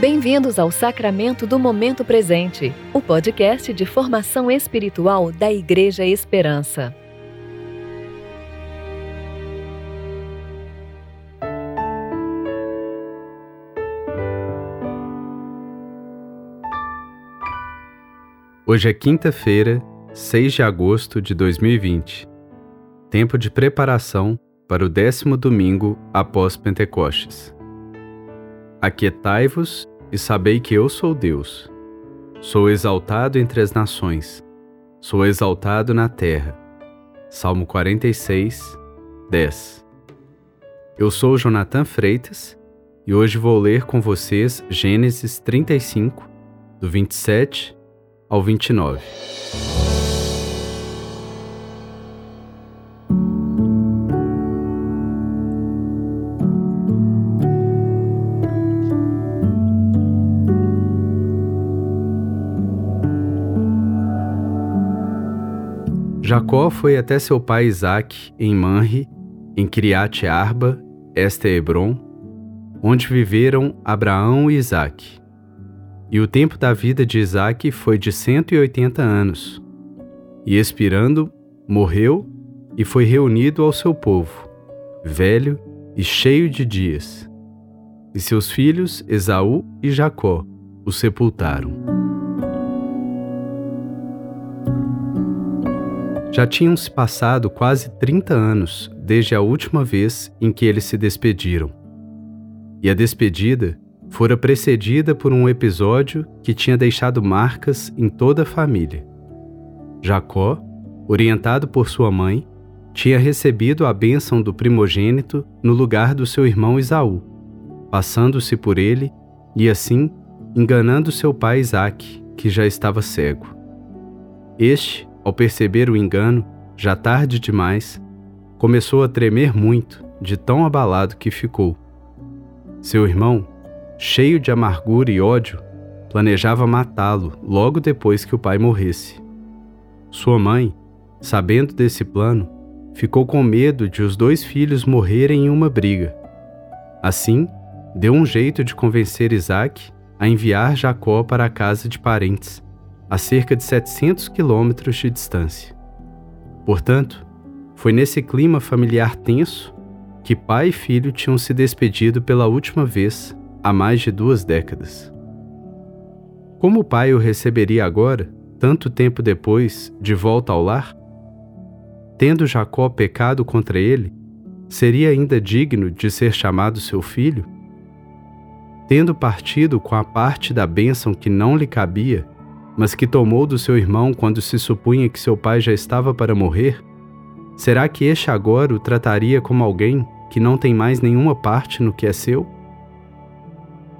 Bem-vindos ao Sacramento do Momento Presente, o podcast de formação espiritual da Igreja Esperança. Hoje é quinta-feira, 6 de agosto de 2020. Tempo de preparação para o décimo domingo após Pentecostes. Aquietai-vos e sabei que eu sou Deus. Sou exaltado entre as nações, sou exaltado na terra. Salmo 46, 10. Eu sou Jonathan Freitas e hoje vou ler com vocês Gênesis 35, do 27 ao 29. Jacó foi até seu pai Isaque em Manre, em Criate Arba, esta é Hebron, onde viveram Abraão e Isaque. E o tempo da vida de Isaque foi de 180 anos. E expirando, morreu e foi reunido ao seu povo, velho e cheio de dias. E seus filhos, Esaú e Jacó, o sepultaram. Já tinham se passado quase 30 anos desde a última vez em que eles se despediram. E a despedida fora precedida por um episódio que tinha deixado marcas em toda a família. Jacó, orientado por sua mãe, tinha recebido a bênção do primogênito no lugar do seu irmão Esaú, passando-se por ele e assim enganando seu pai Isaque, que já estava cego. Este, ao perceber o engano, já tarde demais, começou a tremer muito, de tão abalado que ficou. Seu irmão, cheio de amargura e ódio, planejava matá-lo logo depois que o pai morresse. Sua mãe, sabendo desse plano, ficou com medo de os dois filhos morrerem em uma briga. Assim, deu um jeito de convencer Isaac a enviar Jacó para a casa de parentes, a cerca de 700 quilômetros de distância. Portanto, foi nesse clima familiar tenso que pai e filho tinham se despedido pela última vez há mais de duas décadas. Como o pai o receberia agora, tanto tempo depois, de volta ao lar? Tendo Jacó pecado contra ele, seria ainda digno de ser chamado seu filho? Tendo partido com a parte da bênção que não lhe cabia, mas que tomou do seu irmão quando se supunha que seu pai já estava para morrer, será que este agora o trataria como alguém que não tem mais nenhuma parte no que é seu?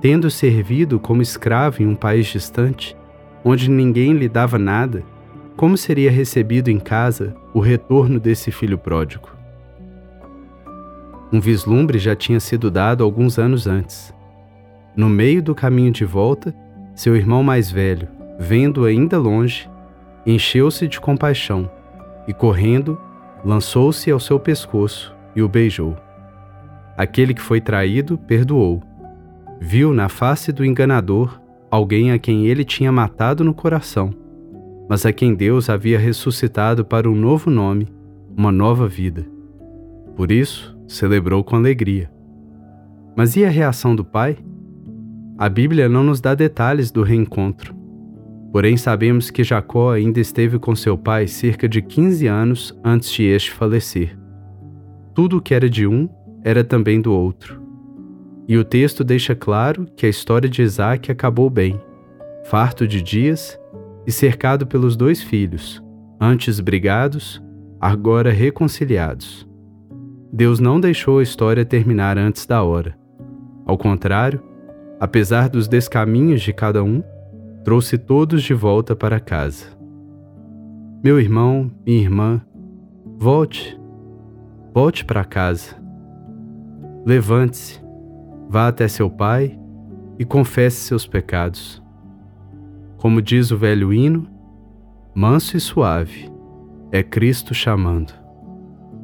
tendo servido como escravo em um país distante, onde ninguém lhe dava nada, como seria recebido em casa o retorno desse filho pródigo? Um vislumbre já tinha sido dado alguns anos antes. No meio do caminho de volta, seu irmão mais velho, vendo ainda longe, encheu-se de compaixão e, correndo, lançou-se ao seu pescoço e o beijou. Aquele que foi traído perdoou viu na face do enganador alguém a quem ele tinha matado no coração, mas a quem Deus havia ressuscitado para um novo nome, uma nova vida. Por isso, celebrou com alegria. Mas e a reação do pai? A Bíblia não nos dá detalhes do reencontro. Porém, sabemos que Jacó ainda esteve com seu pai cerca de 15 anos antes de este falecer. Tudo o que era de um era também do outro. E o texto deixa claro que a história de Isaac acabou bem, farto de dias e cercado pelos dois filhos, antes brigados, agora reconciliados. Deus não deixou a história terminar antes da hora. Ao contrário, apesar dos descaminhos de cada um, trouxe todos de volta para casa. Meu irmão, minha irmã, volte, volte para casa. Levante-se Vá até seu pai e confesse seus pecados. Como diz o velho hino, manso e suave é Cristo chamando.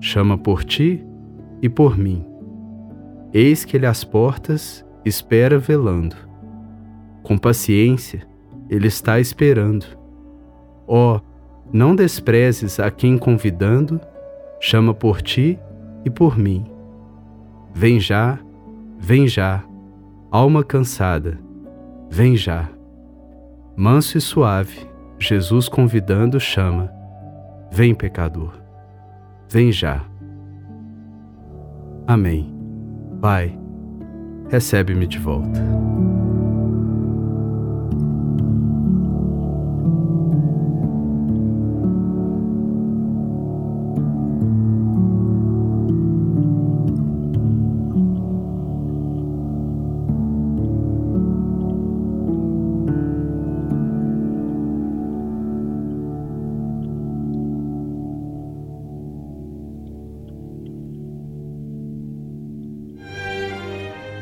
Chama por ti e por mim. Eis que ele às portas espera velando. Com paciência, Ele está esperando. Ó, oh, não desprezes a quem convidando, chama por ti e por mim. Vem já, vem já, alma cansada, vem já. Manso e suave, Jesus convidando chama: Vem, pecador, vem já. Amém. Pai, recebe-me de volta.